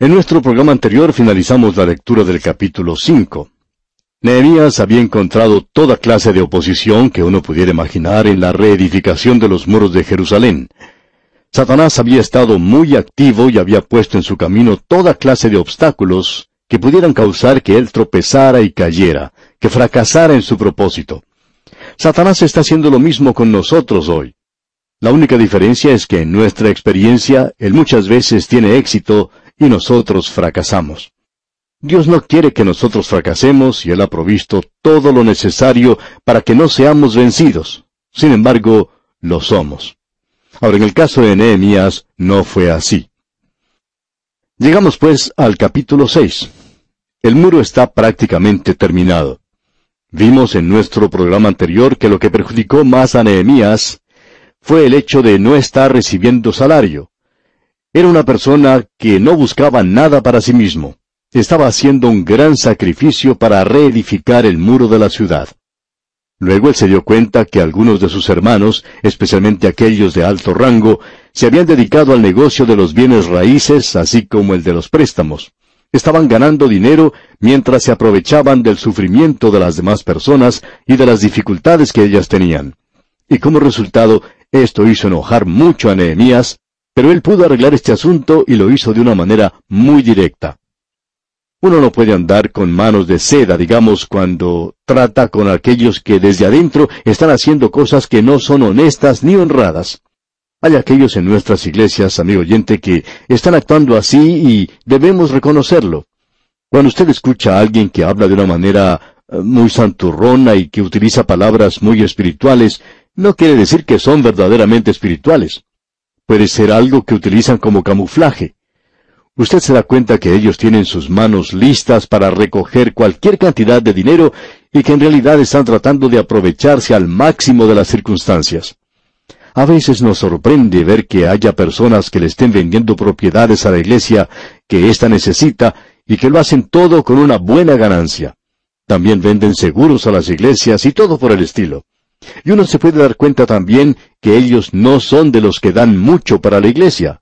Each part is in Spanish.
En nuestro programa anterior finalizamos la lectura del capítulo 5. Nehemías había encontrado toda clase de oposición que uno pudiera imaginar en la reedificación de los muros de Jerusalén. Satanás había estado muy activo y había puesto en su camino toda clase de obstáculos que pudieran causar que él tropezara y cayera, que fracasara en su propósito. Satanás está haciendo lo mismo con nosotros hoy. La única diferencia es que en nuestra experiencia él muchas veces tiene éxito y nosotros fracasamos. Dios no quiere que nosotros fracasemos y Él ha provisto todo lo necesario para que no seamos vencidos. Sin embargo, lo somos. Ahora, en el caso de Nehemías, no fue así. Llegamos pues al capítulo 6. El muro está prácticamente terminado. Vimos en nuestro programa anterior que lo que perjudicó más a Nehemías fue el hecho de no estar recibiendo salario. Era una persona que no buscaba nada para sí mismo. Estaba haciendo un gran sacrificio para reedificar el muro de la ciudad. Luego él se dio cuenta que algunos de sus hermanos, especialmente aquellos de alto rango, se habían dedicado al negocio de los bienes raíces, así como el de los préstamos. Estaban ganando dinero mientras se aprovechaban del sufrimiento de las demás personas y de las dificultades que ellas tenían. Y como resultado, esto hizo enojar mucho a Nehemías, pero él pudo arreglar este asunto y lo hizo de una manera muy directa. Uno no puede andar con manos de seda, digamos, cuando trata con aquellos que desde adentro están haciendo cosas que no son honestas ni honradas. Hay aquellos en nuestras iglesias, amigo oyente, que están actuando así y debemos reconocerlo. Cuando usted escucha a alguien que habla de una manera eh, muy santurrona y que utiliza palabras muy espirituales, no quiere decir que son verdaderamente espirituales. Puede ser algo que utilizan como camuflaje. Usted se da cuenta que ellos tienen sus manos listas para recoger cualquier cantidad de dinero y que en realidad están tratando de aprovecharse al máximo de las circunstancias. A veces nos sorprende ver que haya personas que le estén vendiendo propiedades a la iglesia que ésta necesita y que lo hacen todo con una buena ganancia. También venden seguros a las iglesias y todo por el estilo. Y uno se puede dar cuenta también que ellos no son de los que dan mucho para la iglesia.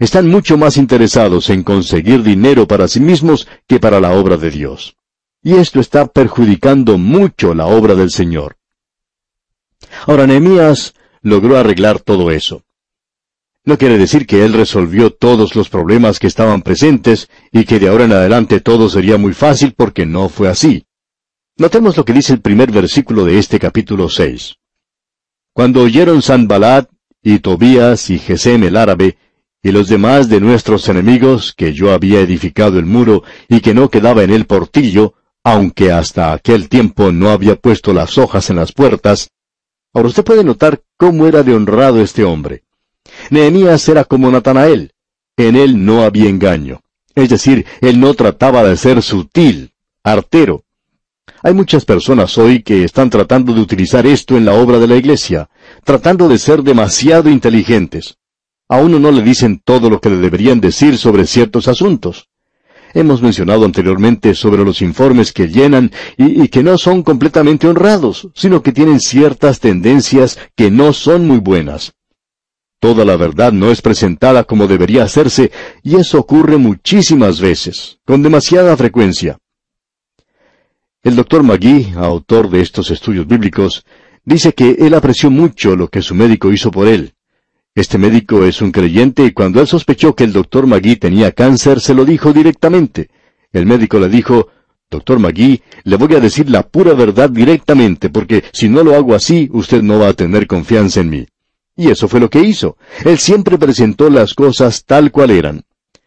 Están mucho más interesados en conseguir dinero para sí mismos que para la obra de Dios. Y esto está perjudicando mucho la obra del Señor. Ahora Nehemías logró arreglar todo eso. No quiere decir que él resolvió todos los problemas que estaban presentes y que de ahora en adelante todo sería muy fácil porque no fue así. Notemos lo que dice el primer versículo de este capítulo 6. Cuando oyeron Sanbalat y Tobías y Gesem el árabe y los demás de nuestros enemigos que yo había edificado el muro y que no quedaba en él portillo, aunque hasta aquel tiempo no había puesto las hojas en las puertas, ahora usted puede notar cómo era de honrado este hombre. Nehemías era como Natanael, en él no había engaño. Es decir, él no trataba de ser sutil, artero, hay muchas personas hoy que están tratando de utilizar esto en la obra de la iglesia, tratando de ser demasiado inteligentes. A uno no le dicen todo lo que le deberían decir sobre ciertos asuntos. Hemos mencionado anteriormente sobre los informes que llenan y, y, que no son completamente honrados, sino que tienen ciertas tendencias que no son muy buenas. Toda la verdad no es presentada como debería hacerse, y eso ocurre muchísimas veces, con demasiada frecuencia. El doctor Magui, autor de estos estudios bíblicos, dice que él apreció mucho lo que su médico hizo por él. Este médico es un creyente y cuando él sospechó que el doctor Magui tenía cáncer, se lo dijo directamente. El médico le dijo, Doctor Magui, le voy a decir la pura verdad directamente, porque si no lo hago así, usted no va a tener confianza en mí. Y eso fue lo que hizo. Él siempre presentó las cosas tal cual eran.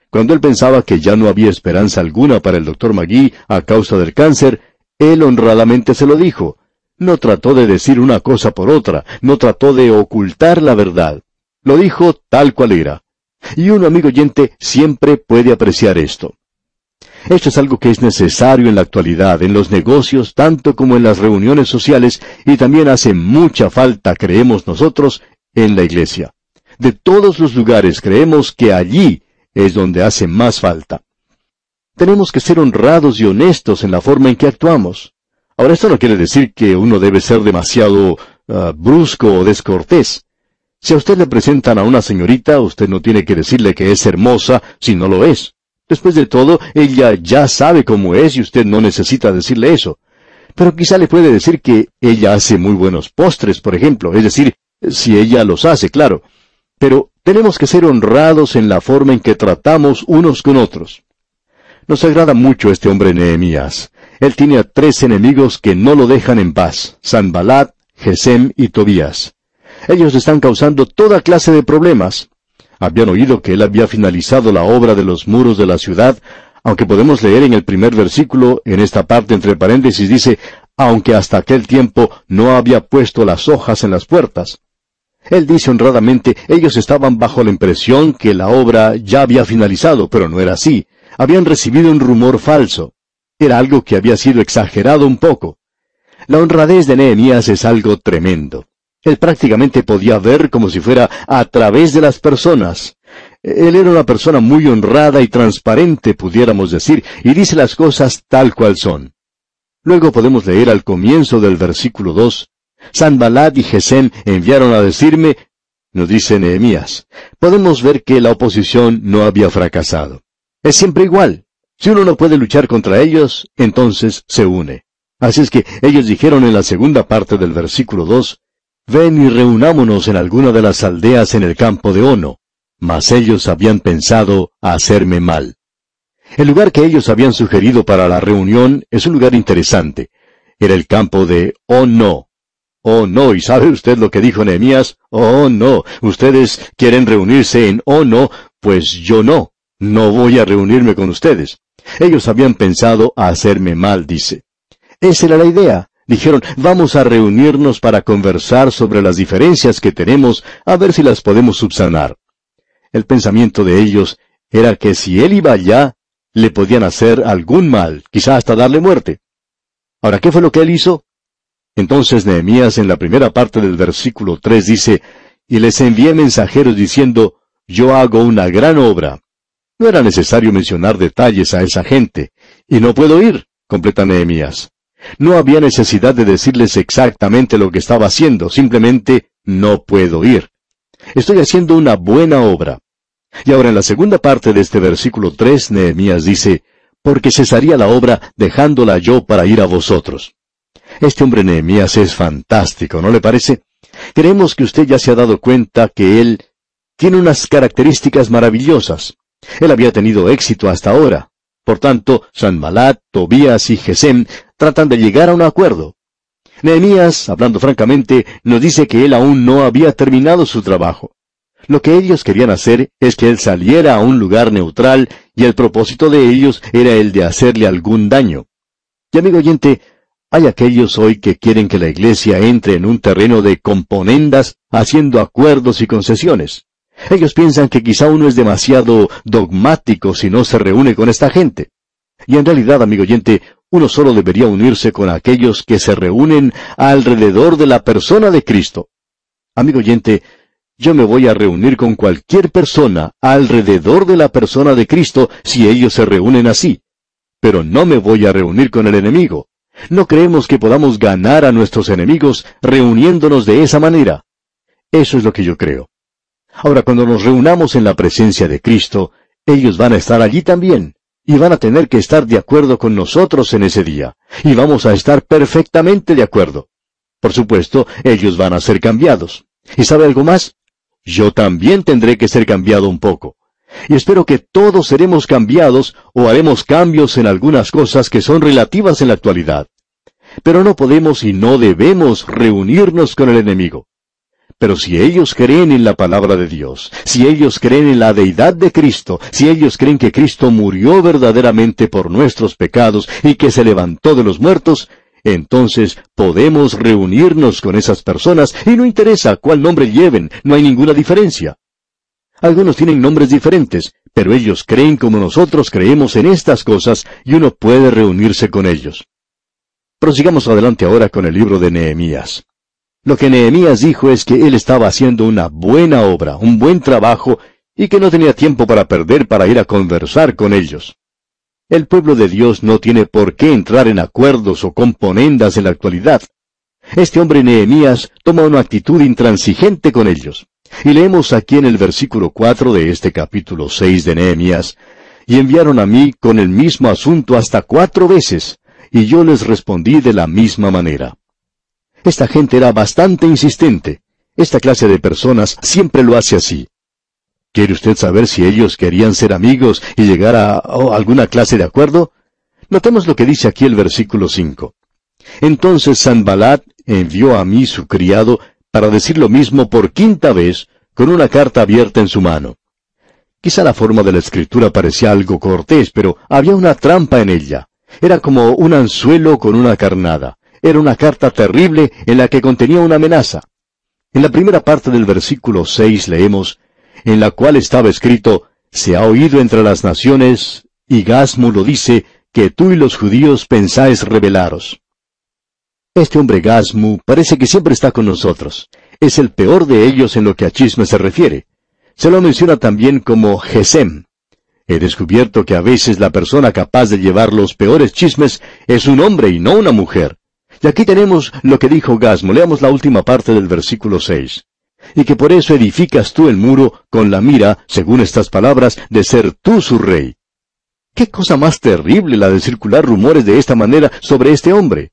Cuando él pensaba que ya no había esperanza alguna para el doctor Magui a causa del cáncer, él honradamente se lo dijo. No trató de decir una cosa por otra, no trató de ocultar la verdad. Lo dijo tal cual era. Y un amigo oyente siempre puede apreciar esto. Esto es algo que es necesario en la actualidad, en los negocios, tanto como en las reuniones sociales, y también hace mucha falta, creemos nosotros, en la iglesia. De todos los lugares creemos que allí es donde hace más falta. Tenemos que ser honrados y honestos en la forma en que actuamos. Ahora, esto no quiere decir que uno debe ser demasiado ah, brusco o descortés. Si a usted le presentan a una señorita, usted no tiene que decirle que es hermosa si no lo es. Después de todo, ella ya sabe cómo es y usted no necesita decirle eso. Pero quizá le puede decir que ella hace muy buenos postres, por ejemplo, es decir, si ella los hace, claro. Pero tenemos que ser honrados en la forma en que tratamos unos con otros. Nos agrada mucho este hombre Nehemías. Él tiene a tres enemigos que no lo dejan en paz, Sanbalat, Gesem y Tobías. Ellos están causando toda clase de problemas. Habían oído que él había finalizado la obra de los muros de la ciudad, aunque podemos leer en el primer versículo, en esta parte entre paréntesis, dice, aunque hasta aquel tiempo no había puesto las hojas en las puertas. Él dice honradamente, ellos estaban bajo la impresión que la obra ya había finalizado, pero no era así. Habían recibido un rumor falso. Era algo que había sido exagerado un poco. La honradez de Nehemías es algo tremendo. Él prácticamente podía ver como si fuera a través de las personas. Él era una persona muy honrada y transparente, pudiéramos decir, y dice las cosas tal cual son. Luego podemos leer al comienzo del versículo 2, Sanballat y Gesem enviaron a decirme, nos dice Nehemías, podemos ver que la oposición no había fracasado. Es siempre igual. Si uno no puede luchar contra ellos, entonces se une. Así es que ellos dijeron en la segunda parte del versículo 2, Ven y reunámonos en alguna de las aldeas en el campo de Ono. Mas ellos habían pensado hacerme mal. El lugar que ellos habían sugerido para la reunión es un lugar interesante. Era el campo de Ono. Oh no, ¿y sabe usted lo que dijo Nehemías? Oh no, ustedes quieren reunirse en Ono, pues yo no. No voy a reunirme con ustedes. Ellos habían pensado hacerme mal, dice. Esa era la idea. Dijeron, vamos a reunirnos para conversar sobre las diferencias que tenemos, a ver si las podemos subsanar. El pensamiento de ellos era que si él iba allá, le podían hacer algún mal, quizá hasta darle muerte. Ahora, ¿qué fue lo que él hizo? Entonces Nehemías en la primera parte del versículo 3 dice, y les envié mensajeros diciendo, yo hago una gran obra. No era necesario mencionar detalles a esa gente, y no puedo ir, completa Nehemías. No había necesidad de decirles exactamente lo que estaba haciendo, simplemente no puedo ir. Estoy haciendo una buena obra. Y ahora en la segunda parte de este versículo 3, Nehemías dice, porque cesaría la obra dejándola yo para ir a vosotros. Este hombre Nehemías es fantástico, ¿no le parece? Creemos que usted ya se ha dado cuenta que él tiene unas características maravillosas. Él había tenido éxito hasta ahora. Por tanto, Sanbalat, Tobías y Gesem tratan de llegar a un acuerdo. Nehemías, hablando francamente, nos dice que él aún no había terminado su trabajo. Lo que ellos querían hacer es que él saliera a un lugar neutral y el propósito de ellos era el de hacerle algún daño. Y amigo oyente, hay aquellos hoy que quieren que la iglesia entre en un terreno de componendas haciendo acuerdos y concesiones. Ellos piensan que quizá uno es demasiado dogmático si no se reúne con esta gente. Y en realidad, amigo oyente, uno solo debería unirse con aquellos que se reúnen alrededor de la persona de Cristo. Amigo oyente, yo me voy a reunir con cualquier persona alrededor de la persona de Cristo si ellos se reúnen así. Pero no me voy a reunir con el enemigo. No creemos que podamos ganar a nuestros enemigos reuniéndonos de esa manera. Eso es lo que yo creo. Ahora, cuando nos reunamos en la presencia de Cristo, ellos van a estar allí también y van a tener que estar de acuerdo con nosotros en ese día, y vamos a estar perfectamente de acuerdo. Por supuesto, ellos van a ser cambiados. ¿Y sabe algo más? Yo también tendré que ser cambiado un poco. Y espero que todos seremos cambiados o haremos cambios en algunas cosas que son relativas en la actualidad. Pero no podemos y no debemos reunirnos con el enemigo. Pero si ellos creen en la palabra de Dios, si ellos creen en la deidad de Cristo, si ellos creen que Cristo murió verdaderamente por nuestros pecados y que se levantó de los muertos, entonces podemos reunirnos con esas personas y no interesa cuál nombre lleven, no hay ninguna diferencia. Algunos tienen nombres diferentes, pero ellos creen como nosotros creemos en estas cosas y uno puede reunirse con ellos. Prosigamos adelante ahora con el libro de Nehemías. Lo que Nehemías dijo es que él estaba haciendo una buena obra, un buen trabajo, y que no tenía tiempo para perder para ir a conversar con ellos. El pueblo de Dios no tiene por qué entrar en acuerdos o componendas en la actualidad. Este hombre Nehemías toma una actitud intransigente con ellos. Y leemos aquí en el versículo 4 de este capítulo 6 de Nehemías, y enviaron a mí con el mismo asunto hasta cuatro veces, y yo les respondí de la misma manera. Esta gente era bastante insistente. Esta clase de personas siempre lo hace así. ¿Quiere usted saber si ellos querían ser amigos y llegar a alguna clase de acuerdo? Notemos lo que dice aquí el versículo 5. Entonces Sanbalat envió a mí su criado para decir lo mismo por quinta vez, con una carta abierta en su mano. Quizá la forma de la escritura parecía algo cortés, pero había una trampa en ella. Era como un anzuelo con una carnada. Era una carta terrible en la que contenía una amenaza. En la primera parte del versículo 6 leemos, en la cual estaba escrito, Se ha oído entre las naciones, y Gasmu lo dice, que tú y los judíos pensáis rebelaros. Este hombre Gasmu parece que siempre está con nosotros. Es el peor de ellos en lo que a chisme se refiere. Se lo menciona también como Gesem. He descubierto que a veces la persona capaz de llevar los peores chismes es un hombre y no una mujer. Y aquí tenemos lo que dijo Gasmu. Leamos la última parte del versículo 6. Y que por eso edificas tú el muro con la mira, según estas palabras, de ser tú su rey. Qué cosa más terrible la de circular rumores de esta manera sobre este hombre.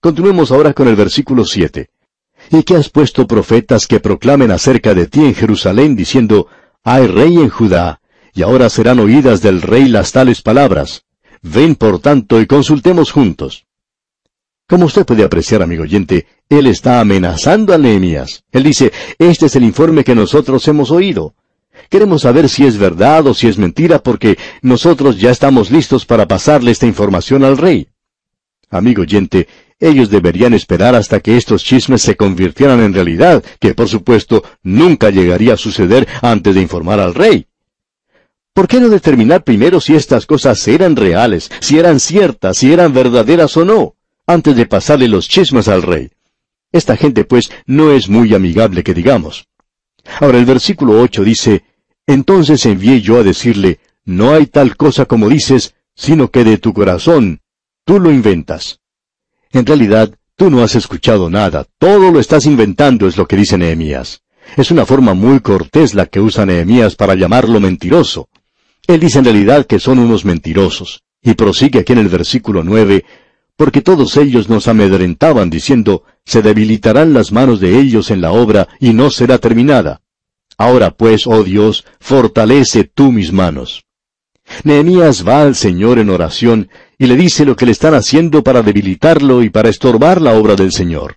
Continuemos ahora con el versículo 7. Y que has puesto profetas que proclamen acerca de ti en Jerusalén, diciendo, hay rey en Judá, y ahora serán oídas del rey las tales palabras. Ven por tanto y consultemos juntos. Como usted puede apreciar, amigo oyente, él está amenazando a Nehemías. Él dice, este es el informe que nosotros hemos oído. Queremos saber si es verdad o si es mentira porque nosotros ya estamos listos para pasarle esta información al rey. Amigo oyente, ellos deberían esperar hasta que estos chismes se convirtieran en realidad, que por supuesto nunca llegaría a suceder antes de informar al rey. ¿Por qué no determinar primero si estas cosas eran reales, si eran ciertas, si eran verdaderas o no, antes de pasarle los chismes al rey? Esta gente, pues, no es muy amigable que digamos. Ahora el versículo 8 dice, Entonces envié yo a decirle, No hay tal cosa como dices, sino que de tu corazón tú lo inventas. En realidad, tú no has escuchado nada, todo lo estás inventando, es lo que dice Nehemías. Es una forma muy cortés la que usa Nehemías para llamarlo mentiroso. Él dice en realidad que son unos mentirosos, y prosigue aquí en el versículo nueve, porque todos ellos nos amedrentaban diciendo, se debilitarán las manos de ellos en la obra y no será terminada. Ahora pues, oh Dios, fortalece tú mis manos. Nehemías va al Señor en oración y le dice lo que le están haciendo para debilitarlo y para estorbar la obra del Señor.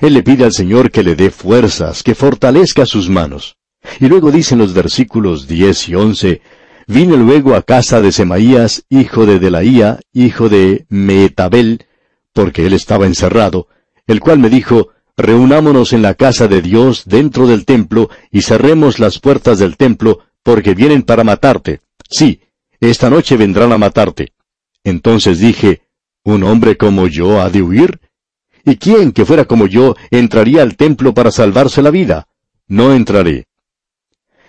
Él le pide al Señor que le dé fuerzas, que fortalezca sus manos. Y luego dicen los versículos 10 y 11, Vine luego a casa de Semaías, hijo de Delaía, hijo de Meetabel, porque él estaba encerrado, el cual me dijo, Reunámonos en la casa de Dios dentro del templo y cerremos las puertas del templo, porque vienen para matarte. Sí, esta noche vendrán a matarte. Entonces dije, ¿un hombre como yo ha de huir? ¿Y quién que fuera como yo entraría al templo para salvarse la vida? No entraré.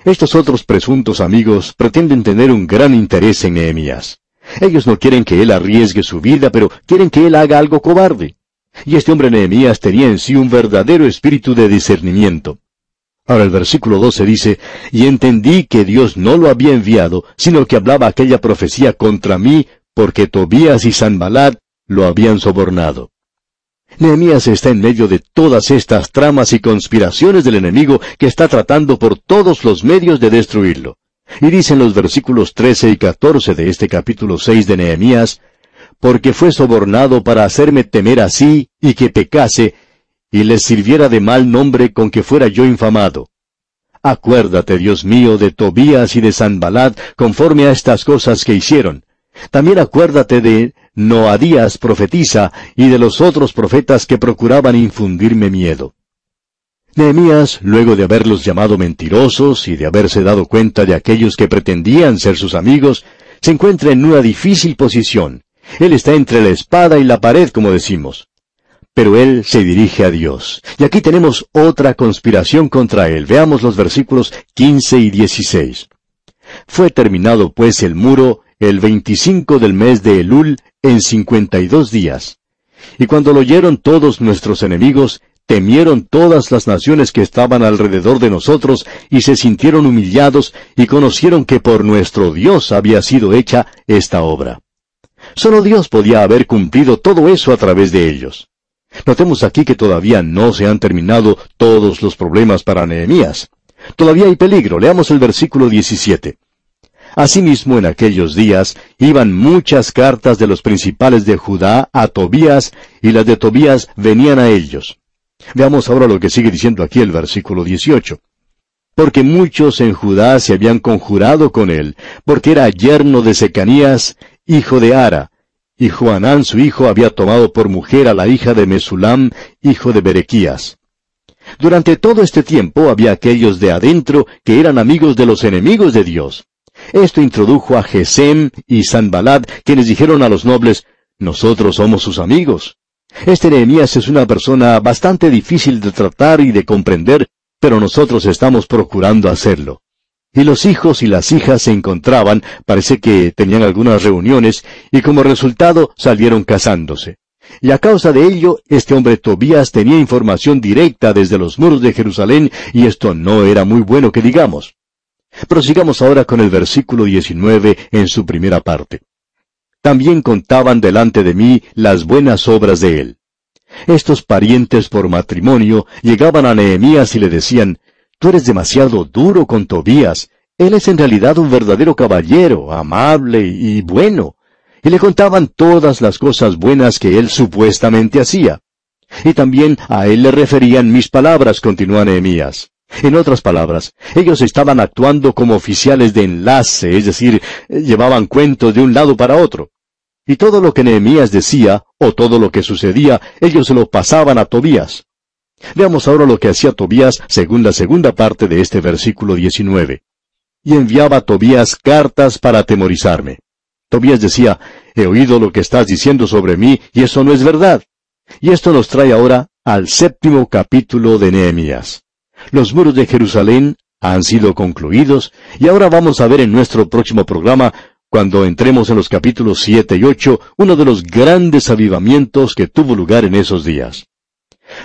Estos otros presuntos amigos pretenden tener un gran interés en Nehemías. Ellos no quieren que él arriesgue su vida, pero quieren que él haga algo cobarde. Y este hombre Nehemías tenía en sí un verdadero espíritu de discernimiento. Ahora el versículo 12 dice, Y entendí que Dios no lo había enviado, sino que hablaba aquella profecía contra mí porque Tobías y Sanbalat lo habían sobornado. Nehemías está en medio de todas estas tramas y conspiraciones del enemigo que está tratando por todos los medios de destruirlo. Y dicen los versículos 13 y 14 de este capítulo 6 de Nehemías, porque fue sobornado para hacerme temer así y que pecase, y les sirviera de mal nombre con que fuera yo infamado. Acuérdate, Dios mío, de Tobías y de Sanbalat conforme a estas cosas que hicieron, también acuérdate de Noadías profetiza y de los otros profetas que procuraban infundirme miedo. Nehemías, luego de haberlos llamado mentirosos y de haberse dado cuenta de aquellos que pretendían ser sus amigos, se encuentra en una difícil posición. Él está entre la espada y la pared, como decimos. Pero él se dirige a Dios. Y aquí tenemos otra conspiración contra él. Veamos los versículos 15 y 16. Fue terminado pues el muro el 25 del mes de Elul, en cincuenta y dos días. Y cuando lo oyeron todos nuestros enemigos, temieron todas las naciones que estaban alrededor de nosotros y se sintieron humillados y conocieron que por nuestro Dios había sido hecha esta obra. Solo Dios podía haber cumplido todo eso a través de ellos. Notemos aquí que todavía no se han terminado todos los problemas para Nehemías. Todavía hay peligro. Leamos el versículo 17. Asimismo, en aquellos días iban muchas cartas de los principales de Judá a Tobías, y las de Tobías venían a ellos. Veamos ahora lo que sigue diciendo aquí el versículo 18. Porque muchos en Judá se habían conjurado con él, porque era yerno de Secanías, hijo de Ara, y Juanán su hijo había tomado por mujer a la hija de Mesulam, hijo de Berequías. Durante todo este tiempo había aquellos de adentro que eran amigos de los enemigos de Dios. Esto introdujo a Gesem y Sanbalad, quienes dijeron a los nobles, nosotros somos sus amigos. Este Nehemías es una persona bastante difícil de tratar y de comprender, pero nosotros estamos procurando hacerlo. Y los hijos y las hijas se encontraban, parece que tenían algunas reuniones, y como resultado salieron casándose. Y a causa de ello, este hombre Tobías tenía información directa desde los muros de Jerusalén, y esto no era muy bueno que digamos. Prosigamos ahora con el versículo 19 en su primera parte. También contaban delante de mí las buenas obras de él. Estos parientes por matrimonio llegaban a Nehemías y le decían, Tú eres demasiado duro con Tobías. Él es en realidad un verdadero caballero, amable y bueno. Y le contaban todas las cosas buenas que él supuestamente hacía. Y también a él le referían mis palabras, continúa Nehemías. En otras palabras, ellos estaban actuando como oficiales de enlace, es decir, llevaban cuentos de un lado para otro. Y todo lo que Nehemías decía, o todo lo que sucedía, ellos se lo pasaban a Tobías. Veamos ahora lo que hacía Tobías según la segunda parte de este versículo 19. Y enviaba a Tobías cartas para atemorizarme. Tobías decía, he oído lo que estás diciendo sobre mí, y eso no es verdad. Y esto nos trae ahora al séptimo capítulo de Nehemías. Los muros de Jerusalén han sido concluidos y ahora vamos a ver en nuestro próximo programa, cuando entremos en los capítulos 7 y 8, uno de los grandes avivamientos que tuvo lugar en esos días.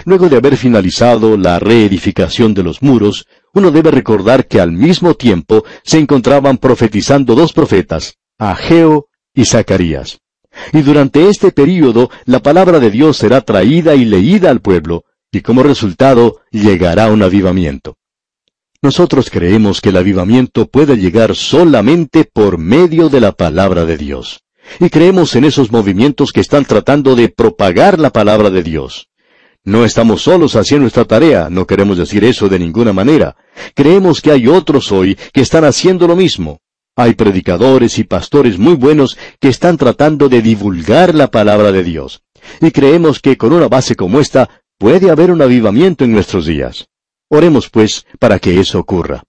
Luego de haber finalizado la reedificación de los muros, uno debe recordar que al mismo tiempo se encontraban profetizando dos profetas, Ageo y Zacarías. Y durante este período la palabra de Dios será traída y leída al pueblo, y como resultado llegará un avivamiento. Nosotros creemos que el avivamiento puede llegar solamente por medio de la palabra de Dios. Y creemos en esos movimientos que están tratando de propagar la palabra de Dios. No estamos solos haciendo nuestra tarea, no queremos decir eso de ninguna manera. Creemos que hay otros hoy que están haciendo lo mismo. Hay predicadores y pastores muy buenos que están tratando de divulgar la palabra de Dios. Y creemos que con una base como esta Puede haber un avivamiento en nuestros días. Oremos, pues, para que eso ocurra.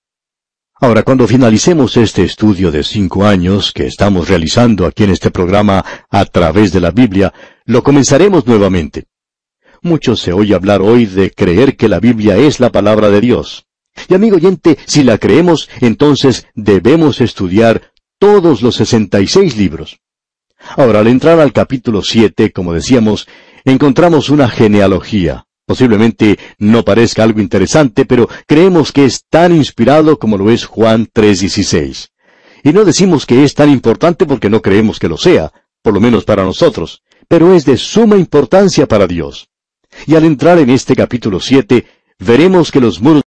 Ahora, cuando finalicemos este estudio de cinco años que estamos realizando aquí en este programa a través de la Biblia, lo comenzaremos nuevamente. Mucho se oye hablar hoy de creer que la Biblia es la palabra de Dios. Y amigo oyente, si la creemos, entonces debemos estudiar todos los sesenta y seis libros. Ahora, al entrar al capítulo siete, como decíamos, encontramos una genealogía. Posiblemente no parezca algo interesante, pero creemos que es tan inspirado como lo es Juan 3:16. Y no decimos que es tan importante porque no creemos que lo sea, por lo menos para nosotros, pero es de suma importancia para Dios. Y al entrar en este capítulo 7, veremos que los muros